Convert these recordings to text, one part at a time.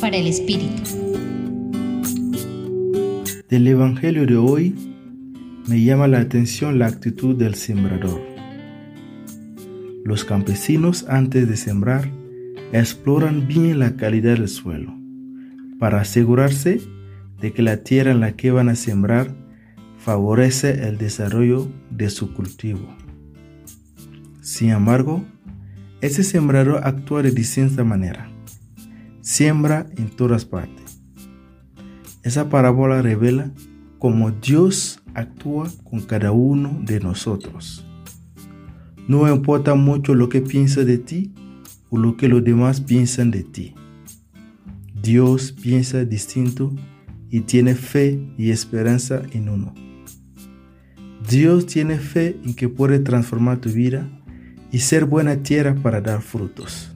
Para el Espíritu. Del Evangelio de hoy me llama la atención la actitud del sembrador. Los campesinos antes de sembrar exploran bien la calidad del suelo para asegurarse de que la tierra en la que van a sembrar favorece el desarrollo de su cultivo. Sin embargo, ese sembrador actúa de distinta manera. Siembra en todas partes. Esa parábola revela cómo Dios actúa con cada uno de nosotros. No importa mucho lo que piensa de ti o lo que los demás piensan de ti. Dios piensa distinto y tiene fe y esperanza en uno. Dios tiene fe en que puede transformar tu vida y ser buena tierra para dar frutos.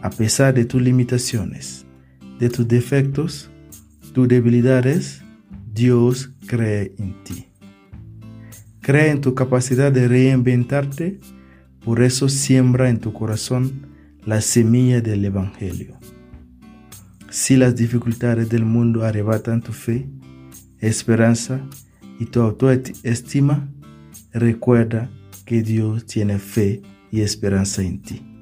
A pesar de tus limitaciones, de tus defectos, tus debilidades, Dios cree en ti. Cree en tu capacidad de reinventarte, por eso siembra en tu corazón la semilla del Evangelio. Si las dificultades del mundo arrebatan tu fe, esperanza y tu autoestima, recuerda que Dios tiene fe y esperanza en ti.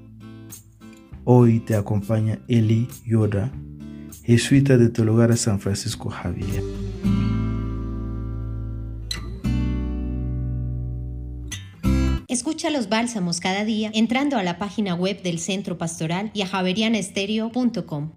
Hoy te acompaña Eli Yoda, jesuita de tu lugar de San Francisco Javier. Escucha los bálsamos cada día entrando a la página web del Centro Pastoral y a javerianestereo.com.